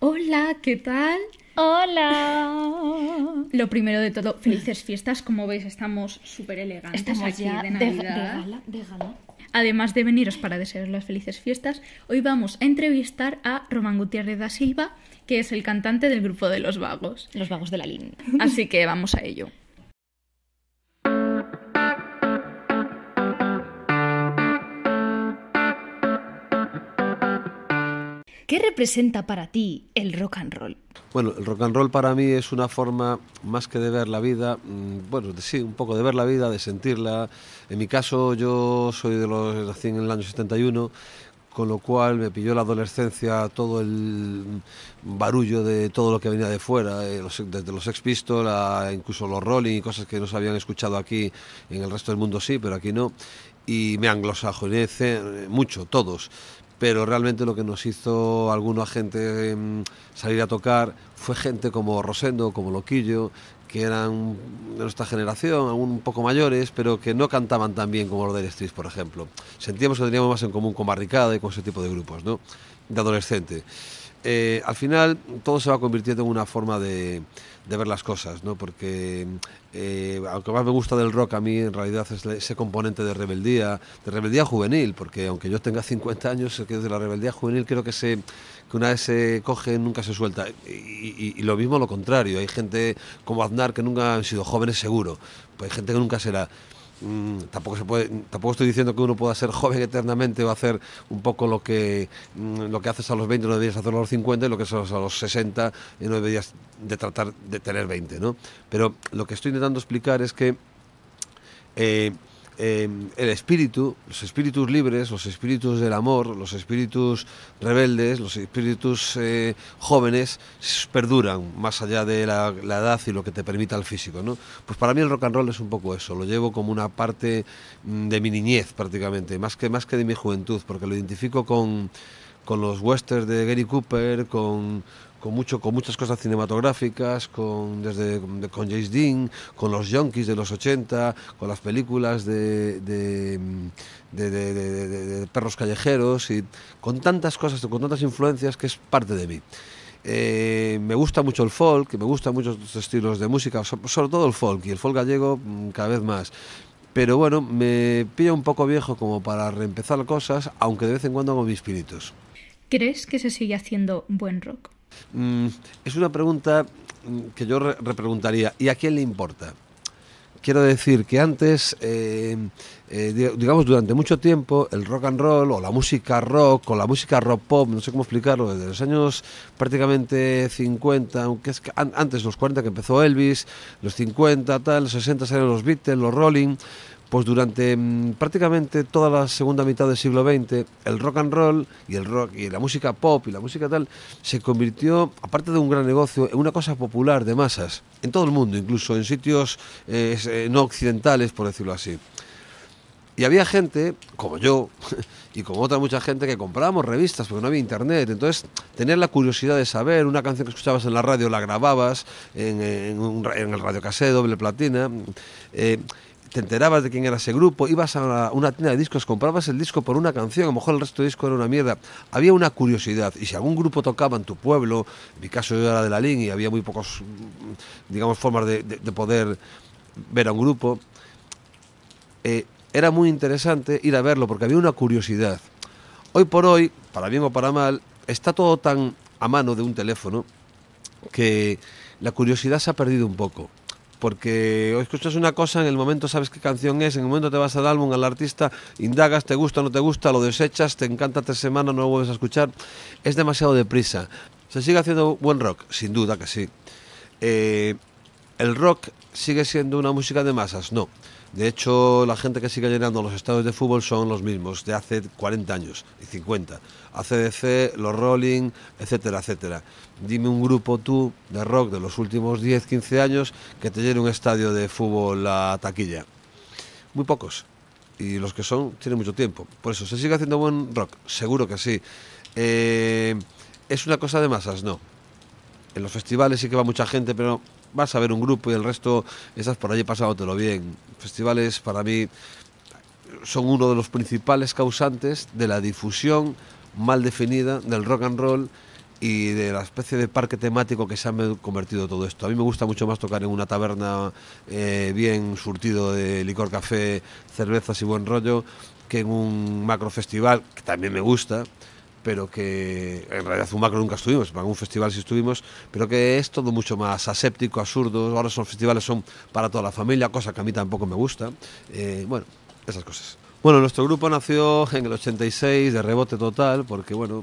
Hola, ¿qué tal? Hola. Lo primero de todo, felices fiestas. Como veis, estamos súper elegantes Estamos aquí ya de de, de Navidad. gala, de gala. Además de veniros para desearos las felices fiestas, hoy vamos a entrevistar a Román Gutiérrez da Silva, que es el cantante del grupo de Los Vagos. Los vagos de la línea. Así que vamos a ello. ¿Qué representa para ti el rock and roll? Bueno, el rock and roll para mí es una forma más que de ver la vida, mm, bueno, sí, un poco de ver la vida, de sentirla. En mi caso, yo soy de los nací en el año 71, con lo cual me pilló la adolescencia todo el barullo de todo lo que venía de fuera, eh, desde los Sex Pistols incluso los Rolling y cosas que no se habían escuchado aquí, en el resto del mundo sí, pero aquí no. Y me anglosajonicé eh, mucho, todos pero realmente lo que nos hizo alguna gente em, salir a tocar fue gente como Rosendo, como Loquillo, que eran de nuestra generación, aún un poco mayores, pero que no cantaban tan bien como los de Street, por ejemplo. Sentíamos que teníamos más en común con Barricada y con ese tipo de grupos, ¿no? De adolescente. Eh, al final todo se va convirtiendo en una forma de, de ver las cosas, ¿no? Porque eh, aunque más me gusta del rock a mí en realidad es ese componente de rebeldía, de rebeldía juvenil, porque aunque yo tenga 50 años, que de la rebeldía juvenil creo que se que una vez se coge nunca se suelta. Y, y- y lo mismo lo contrario, hay gente como Aznar que nunca han sido jóvenes seguro, pues hay gente que nunca será. Mm, tampoco se puede tampoco estoy diciendo que uno pueda ser joven eternamente o hacer un poco lo que mm, lo que haces a los 20 no deberías hacerlo a los 50 y lo que haces a los 60 y no deberías de tratar de tener 20 ¿no? pero lo que estoy intentando explicar es que eh, eh, el espíritu, los espíritus libres, los espíritus del amor, los espíritus rebeldes, los espíritus eh, jóvenes perduran más allá de la, la edad y lo que te permita el físico. ¿no? Pues para mí el rock and roll es un poco eso, lo llevo como una parte mm, de mi niñez prácticamente, más que, más que de mi juventud, porque lo identifico con, con los westerns de Gary Cooper, con, con, mucho, con muchas cosas cinematográficas, con, desde, de- con James Dean, con los Junkies de los 80, con las películas de, perros callejeros y con tantas cosas, con tantas influencias que es parte de mí. Eh, me gusta mucho el folk, me gustan muchos estilos de música, so- sobre todo el folk y el folk gallego mm, cada vez más. Pero bueno, me pilla un poco viejo como para reempezar cosas, aunque de vez en cuando hago mis pinitos. ¿Crees que se sigue haciendo buen rock? Mm, es una pregunta mm, que yo re- repreguntaría, ¿y a quién le importa? Quiero decir que antes, eh, eh, di- digamos, durante mucho tiempo, el rock and roll o la música rock o la música rock pop, no sé cómo explicarlo, desde los años prácticamente 50, aunque es que an- antes los 40 que empezó Elvis, los 50, tal, los 60 salieron los Beatles, los Rolling, pues durante mm, prácticamente toda la segunda mitad del siglo XX, el rock and roll y el rock y la música pop y la música tal se convirtió, aparte de un gran negocio, en una cosa popular de masas, en todo el mundo, incluso en sitios eh, eh, no occidentales, por decirlo así. Y había gente, como yo, y como otra mucha gente, que comprábamos revistas porque no había internet. Entonces, tener la curiosidad de saber, una canción que escuchabas en la radio la grababas en, en un en el doble platina. eh, te enterabas de quién era ese grupo, ibas a una, tienda de discos, comprabas el disco por una canción, a lo mejor el resto del disco era una mierda. Había una curiosidad, y si algún grupo tocaba en tu pueblo, en mi caso yo era de la LIN y había muy pocos, digamos, formas de poder ver a un grupo, eh, era muy interesante ir a verlo porque había una curiosidad. Hoy por hoy, para bien o para mal, está todo tan a mano de un teléfono que la curiosidad se ha perdido un poco. Porque escuchas una cosa, en el momento sabes qué canción es, en el momento te vas al álbum, al artista, indagas, te gusta no te gusta, lo desechas, te encanta tres semanas, no lo vuelves a escuchar. Es demasiado deprisa. ¿Se sigue haciendo buen rock? Sin duda que sí. Eh, ¿El rock sigue siendo una música de masas? No. De hecho, la gente que sigue llenando los estadios de fútbol son los mismos, de hace 40 años y 50. ACDC, los Rolling, etcétera, etcétera. Dime un grupo tú de rock de los últimos 10, 15 años que te llene un estadio de fútbol a taquilla. Muy pocos. Y los que son tienen mucho tiempo. Por eso, ¿se sigue haciendo buen rock? Seguro que sí. Eh, ¿Es una cosa de masas? No. En los festivales sí que va mucha gente, pero vas a ver un grupo y el resto estás por allí pasándotelo bien. Festivales para mí son uno de los principales causantes de la difusión mal definida del rock and roll y de la especie de parque temático que se ha convertido todo esto. A mí me gusta mucho más tocar en una taberna eh, bien surtido de licor, café, cervezas y buen rollo que en un macro festival, que también me gusta, pero que en realidad macro nunca estuvimos, en un festival sí estuvimos, pero que es todo mucho más aséptico, absurdo. Ahora son festivales son para toda la familia, cosa que a mí tampoco me gusta. Eh, bueno, esas cosas. Bueno, nuestro grupo nació en el 86 de rebote total, porque bueno,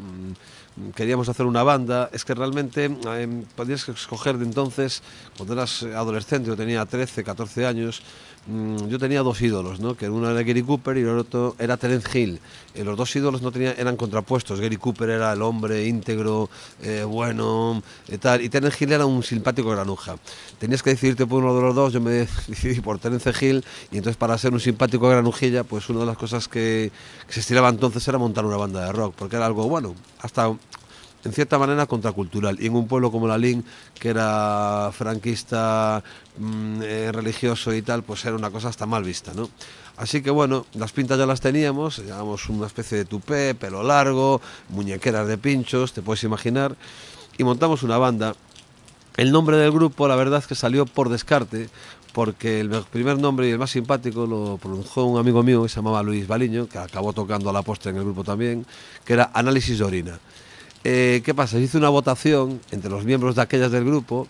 queríamos hacer una banda. Es que realmente eh, podías escoger de entonces, cuando eras adolescente, yo tenía 13, 14 años, Mm, yo tenía dos ídolos, ¿no? que uno era Gary Cooper y el otro era Terence Hill. Eh, los dos ídolos no tenían, eran contrapuestos. Gary Cooper era el hombre íntegro, eh, bueno, y tal, y Terence Hill era un simpático granuja. Tenías que decidirte por uno de los dos, yo me decidí por Terence Hill, y entonces para ser un simpático granujilla, pues una de las cosas que, se estilaba entonces era montar una banda de rock, porque era algo, bueno, hasta en cierta manera contracultural. Y en un pueblo como Lalín, que era franquista, mm, eh, religioso y tal, pues era una cosa hasta mal vista, ¿no? Así que bueno, las pintas ya las teníamos, llevábamos una especie de tupé, pelo largo, muñequeras de pinchos, te puedes imaginar, y montamos una banda. El nombre del grupo, la verdad es que salió por descarte, porque el primer nombre y el más simpático lo pronunció un amigo mío que se llamaba Luis Baliño, que acabó tocando a la postre en el grupo también, que era Análisis de Orina. Eh, ¿Qué pasa? Se hizo una votación entre los miembros de aquellas del grupo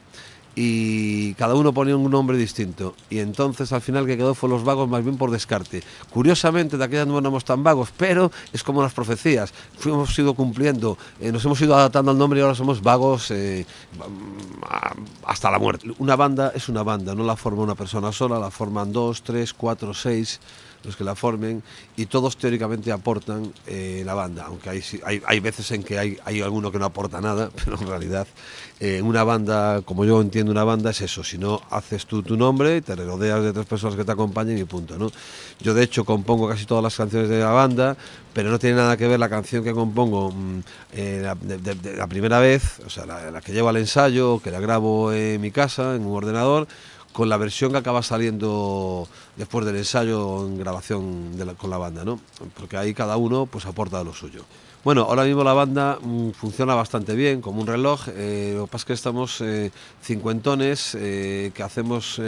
y cada uno ponía un nombre distinto. Y entonces al final que quedó fue los vagos más bien por descarte. Curiosamente de aquellas no éramos tan vagos, pero es como las profecías. Fuimos ido cumpliendo, eh, nos hemos ido adaptando al nombre y ahora somos vagos eh, hasta la muerte. Una banda es una banda, no la forma una persona sola, la forman dos, tres, cuatro, seis los que la formen y todos teóricamente aportan eh, la banda, aunque hay, hay, hay, veces en que hay, hay alguno que no aporta nada, pero en realidad eh, una banda, como yo entiendo una banda, es eso, si no haces tú tu nombre, te rodeas de tres personas que te acompañen y punto, ¿no? Yo de hecho compongo casi todas las canciones de la banda, pero no tiene nada que ver la canción que compongo mm, eh, la, primera vez, o sea, la, la que llevo al ensayo, que la grabo en mi casa, en un ordenador, con la versión que acaba saliendo después del ensayo en grabación con la banda, ¿no? Porque ahí cada uno pues aporta lo suyo. Bueno, ahora mismo la banda mm, funciona bastante bien, como un reloj. Eh, lo que pasa es que estamos eh, cincuentones, eh, que hacemos,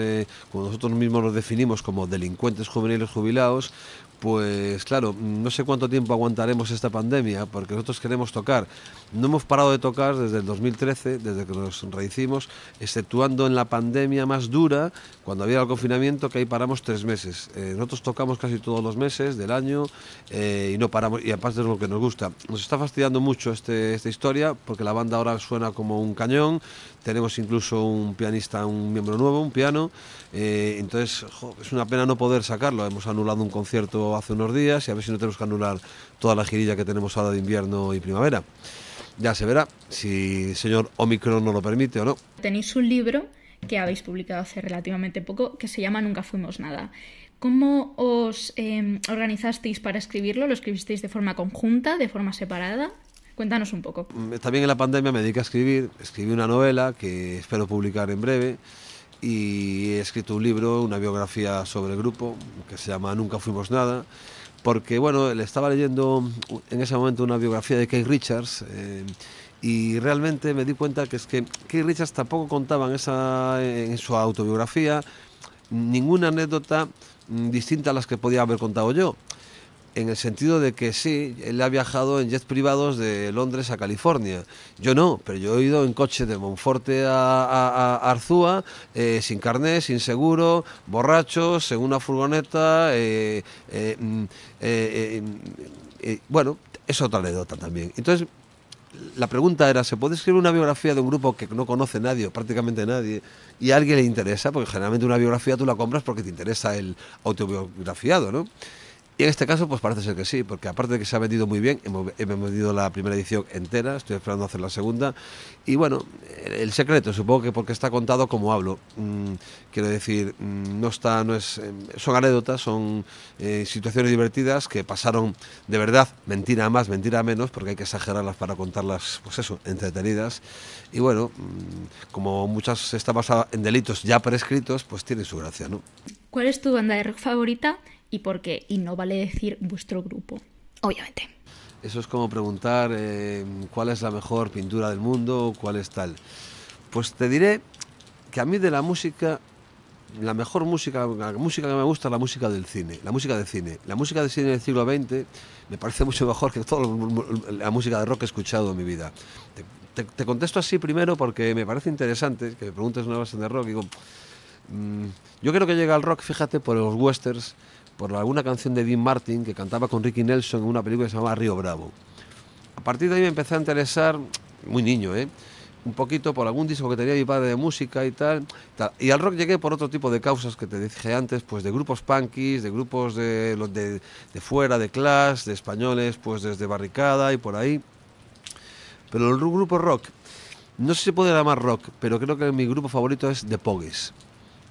como nosotros mismos nos definimos como delincuentes juveniles jubilados, pues claro, no sé cuánto tiempo aguantaremos esta pandemia, porque nosotros queremos tocar. No hemos parado de tocar desde el 2013, desde que nos rehicimos, exceptuando en la pandemia más dura, cuando había el confinamiento, que ahí paramos tres meses. Eh, nosotros tocamos casi todos los meses del año eh, y no paramos, y aparte es lo que nos gusta. Nos está fastidiando mucho este, esta historia, porque la banda ahora suena como un cañón, tenemos incluso un pianista, un miembro nuevo, un piano, eh, entonces es una pena no poder sacarlo. Hemos anulado un concierto hace unos días y a ver si no tenemos que anular toda la girilla que tenemos ahora de invierno y primavera. Ya se verá si el señor Omicron no lo permite o no. Tenéis un libro que habéis publicado hace relativamente poco que se llama Nunca Fuimos Nada. ¿Cómo os eh, organizasteis para escribirlo? ¿Lo escribisteis de forma conjunta, de forma separada? Cuéntanos un poco. Mm, también en la pandemia me dediqué a escribir. Escribí una novela que espero publicar en breve y he escrito un libro, una biografía sobre el grupo que se llama Nunca Fuimos Nada. Porque, bueno, le estaba leyendo en ese momento una biografía de Keith Richards eh, y realmente me di cuenta que es que Keith Richards tampoco contaba en, esa, en su autobiografía ninguna anécdota mm, distinta a las que podía haber contado yo en el sentido de que sí, él ha viajado en jets privados de Londres a California. Yo no, pero yo he ido en coche de Monforte a, Arzúa, eh, sin carné, sin seguro, borrachos, en una furgoneta. Eh, eh, mm, bueno, es otra anécdota también. Entonces, la pregunta era, ¿se puede escribir una biografía de un grupo que no conoce nadie, prácticamente nadie, y a alguien le interesa? Porque generalmente una biografía tú la compras porque te interesa el autobiografiado, ¿no? Y en este caso, pues parece ser que sí, porque aparte de que se ha vendido muy bien, hemos, vendido la primera edición entera, estoy esperando hacer la segunda. Y bueno, el secreto, supongo que porque está contado como hablo. Mm, quiero decir, mm, no está, no es, em, son anécdotas, son eh, situaciones divertidas que pasaron de verdad, mentira más, mentira menos, porque hay que exagerarlas para contarlas, pues eso, entretenidas. Y bueno, mm, como muchas está basada en delitos ya prescritos, pues tiene su gracia, ¿no? ¿Cuál es tu banda de rock favorita y por qué. Y no vale decir vuestro grupo, obviamente. Eso es como preguntar eh, cuál es la mejor pintura del mundo, cuál es tal. Pues te diré que a mí de la música, la mejor música, la música que me gusta es la música del cine, la música de cine. La música del cine del siglo XX me parece mucho mejor que toda la música de rock que he escuchado en mi vida. Te, te, contesto así primero porque me parece interesante que me preguntes una base de rock. Digo, mmm, yo creo que llega al rock, fíjate, por los westerns, por alguna canción de Dean Martin que cantaba con Ricky Nelson en una película que se llamaba Río Bravo. A partir de ahí me empecé a interesar, muy niño, ¿eh? un poquito por algún disco que tenía mi padre de música y tal, Y al rock llegué por otro tipo de causas que te dije antes, pues de grupos punkies, de grupos de, de, de fuera, de Clash, de españoles, pues desde Barricada y por ahí. Pero el grupo rock, no sé si se puede llamar rock, pero creo que mi grupo favorito es The Pogues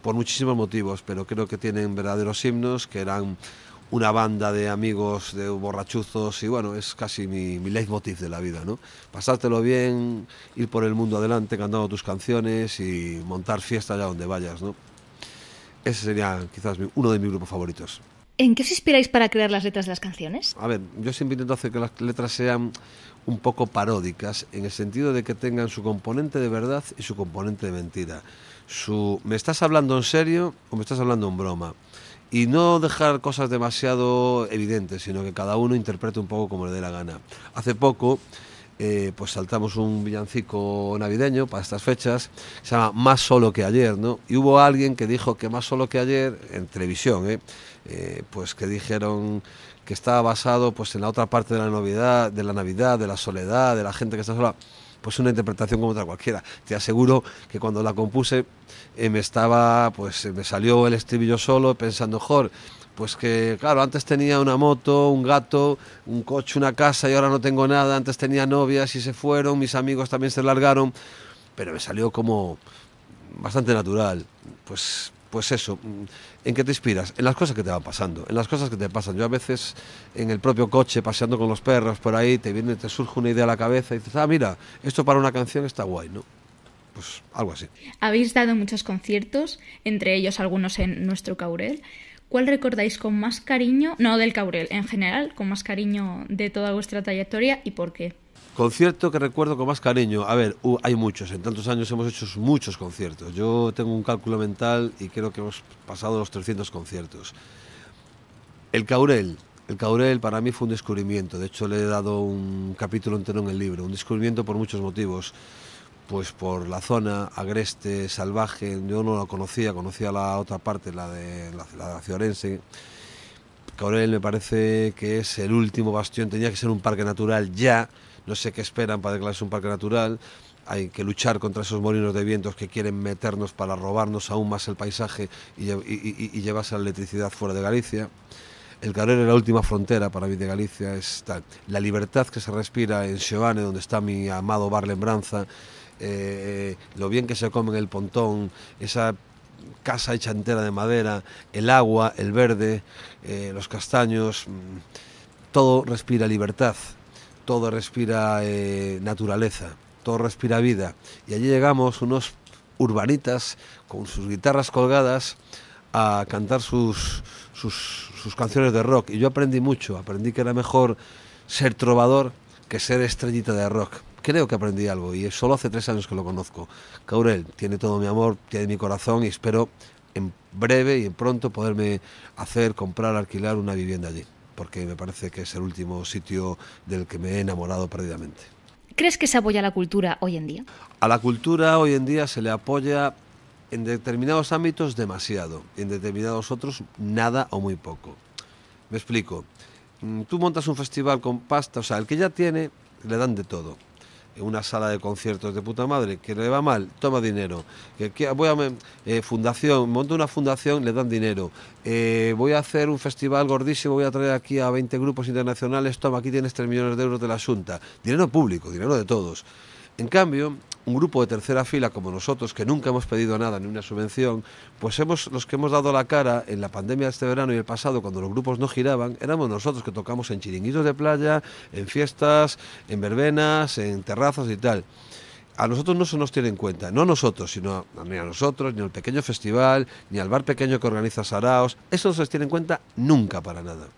por muchísimos motivos, pero creo que tienen verdaderos himnos, que eran una banda de amigos, de borrachuzos, y bueno, es casi mi, mi leitmotiv de la vida, ¿no? Pasártelo bien, ir por el mundo adelante cantando tus canciones y montar fiesta allá donde vayas, ¿no? Ese sería quizás uno de mis grupos favoritos. ¿En qué os inspiráis para crear las letras de las canciones? A ver, yo siempre intento hacer que las letras sean un poco paródicas, en el sentido de que tengan su componente de verdad y su componente de mentira. Su, ¿me estás hablando en serio o me estás hablando en broma? Y no dejar cosas demasiado evidentes, sino que cada uno interprete un poco como le dé la gana. Hace poco, eh, pues saltamos un villancico navideño para estas fechas, se llama Más solo que ayer, ¿no? Y hubo alguien que dijo que más solo que ayer, en televisión, ¿eh? Eh, pues que dijeron que estaba basado pues en la otra parte de la Navidad, de la Navidad, de la soledad, de la gente que está sola pues una interpretación como otra cualquiera. Te aseguro que cuando la compuse eh, me estaba, pues me salió el estribillo solo pensando, jor, pues que claro, antes tenía una moto, un gato, un coche, una casa y ahora no tengo nada, antes tenía novias y se fueron, mis amigos también se largaron, pero me salió como bastante natural. Pues pues eso, ¿en qué te inspiras? En las cosas que te van pasando, en las cosas que te pasan. Yo a veces en el propio coche, paseando con los perros por ahí, te viene, te surge una idea a la cabeza y dices, ah, mira, esto para una canción está guay, ¿no? Pues algo así. Habéis dado muchos conciertos, entre ellos algunos en nuestro Caurel. ¿Cuál recordáis con más cariño, no del Caurel, en general, con más cariño de toda vuestra trayectoria y por qué? Concierto que recuerdo con más cariño. A ver, hay muchos. En tantos años hemos hecho muchos conciertos. Yo tengo un cálculo mental y creo que hemos pasado los 300 conciertos. El Caurel. El Caurel para mí fue un descubrimiento. De hecho, le he dado un capítulo entero en el libro. Un descubrimiento por muchos motivos. Pues por la zona, agreste, salvaje. Yo no la conocía, conocía la otra parte, la de la, la Fiorense. Caurel me parece que es el último bastión. Tenía que ser un parque natural ya no sé qué esperan para declararse un parque natural, hay que luchar contra esos molinos de vientos que quieren meternos para robarnos aún más el paisaje y, y, llevarse la electricidad fuera de Galicia. El Cabrero es la última frontera para mí de Galicia, es tal. la libertad que se respira en Xeoane, donde está mi amado bar Lembranza, eh, lo bien que se come en el pontón, esa casa hecha entera de madera, el agua, el verde, eh, los castaños, todo respira libertad todo respira eh, naturaleza, todo respira vida. Y allí llegamos unos urbanitas con sus guitarras colgadas a cantar sus, sus, canciones de rock. Y yo aprendí mucho, aprendí que era mejor ser trovador que ser estrellita de rock. Creo que aprendí algo y solo hace tres años que lo conozco. Caurel tiene todo mi amor, tiene mi corazón y espero en breve y en pronto poderme hacer, comprar, alquilar una vivienda allí porque me parece que es el último sitio del que me he enamorado perdidamente. ¿Crees que se apoya la cultura hoy en día? A la cultura hoy en día se le apoya en determinados ámbitos demasiado, en determinados otros nada o muy poco. Me explico. Mm, tú montas un festival con pasta, o sea, el que ya tiene, le dan de todo una sala de conciertos de puta madre, que le va mal, toma dinero. Que, voy a eh, fundación, monto una fundación, le dan dinero. Eh, voy a hacer un festival gordísimo, voy a traer aquí a 20 grupos internacionales, toma, aquí tienes 3 millones de euros de la Junta. Dinero público, dinero de todos. En cambio, un grupo de tercera fila como nosotros, que nunca hemos pedido nada ni una subvención, pues hemos los que hemos dado la cara en la pandemia de este verano y el pasado, cuando los grupos no giraban, éramos nosotros que tocamos en chiringuitos de playa, en fiestas, en verbenas, en terrazas y tal. A nosotros no se nos tiene en cuenta, no nosotros, sino ni a nosotros, ni al pequeño festival, ni al bar pequeño que organiza Saraos, eso no se les tiene en cuenta nunca para nada.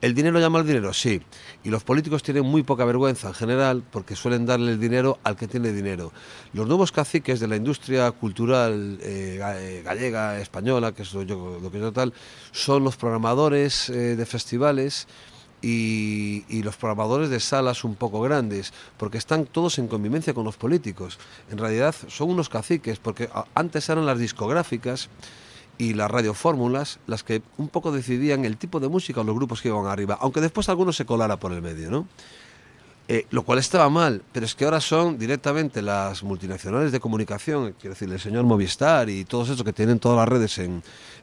¿El dinero llama al dinero? Sí. Y los políticos tienen muy poca vergüenza en general porque suelen darle el dinero al que tiene dinero. Los nuevos caciques de la industria cultural eh, eh, gallega, española, que es lo, que yo tal, son los programadores eh, de festivales y, y, los programadores de salas un poco grandes, porque están todos en convivencia con los políticos. En realidad son unos caciques, porque antes eran las discográficas y las radiofórmulas las que un poco decidían el tipo de música o los grupos que iban arriba, aunque después algunos se colara por el medio, ¿no? Eh, lo cual estaba mal, pero es que ahora son directamente las multinacionales de comunicación, quiero decir, el señor Movistar y todos esos que tienen todas las redes en,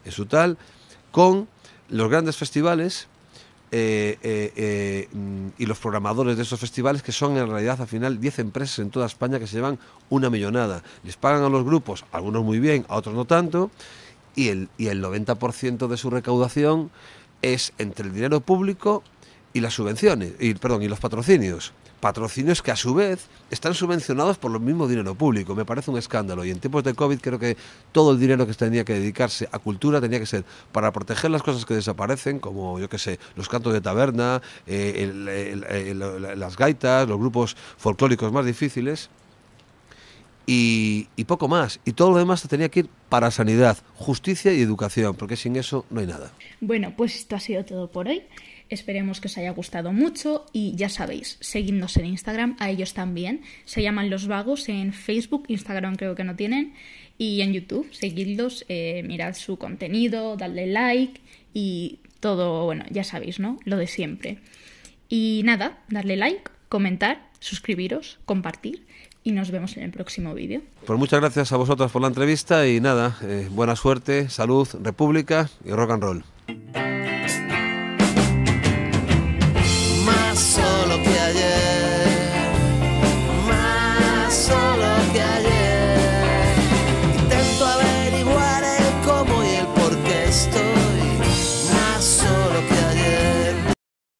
su tal, con los grandes festivales eh, eh, y los programadores de esos festivales, que son en realidad al final 10 empresas en toda España que se llevan una millonada. Les pagan a los grupos, algunos muy bien, a otros no tanto, y el, y el 90% de su recaudación es entre el dinero público y las subvenciones, y, perdón, y los patrocinios. Patrocinios que a su vez están subvencionados por el mismo dinero público. Me parece un escándalo. Y en tiempos de COVID creo que todo el dinero que tenía que dedicarse a cultura tenía que ser para proteger las cosas que desaparecen, como yo qué sé, los cantos de taberna, eh, las gaitas, los grupos folclóricos más difíciles y, poco más. Y todo lo demás tenía que ir para sanidad, justicia y educación, porque sin eso no hay nada. Bueno, pues esto ha sido todo por hoy. Esperemos que os haya gustado mucho y ya sabéis, seguidnos en Instagram, a ellos también. Se llaman Los Vagos en Facebook, Instagram creo que no tienen, y en YouTube, seguidlos, eh, mirad su contenido, dadle like y todo, bueno, ya sabéis, ¿no? Lo de siempre. Y nada, darle like, comentar, suscribiros, compartir y nos vemos en el próximo vídeo. Pues muchas gracias a vosotras por la entrevista y nada, eh, buena suerte, salud, república y rock and roll.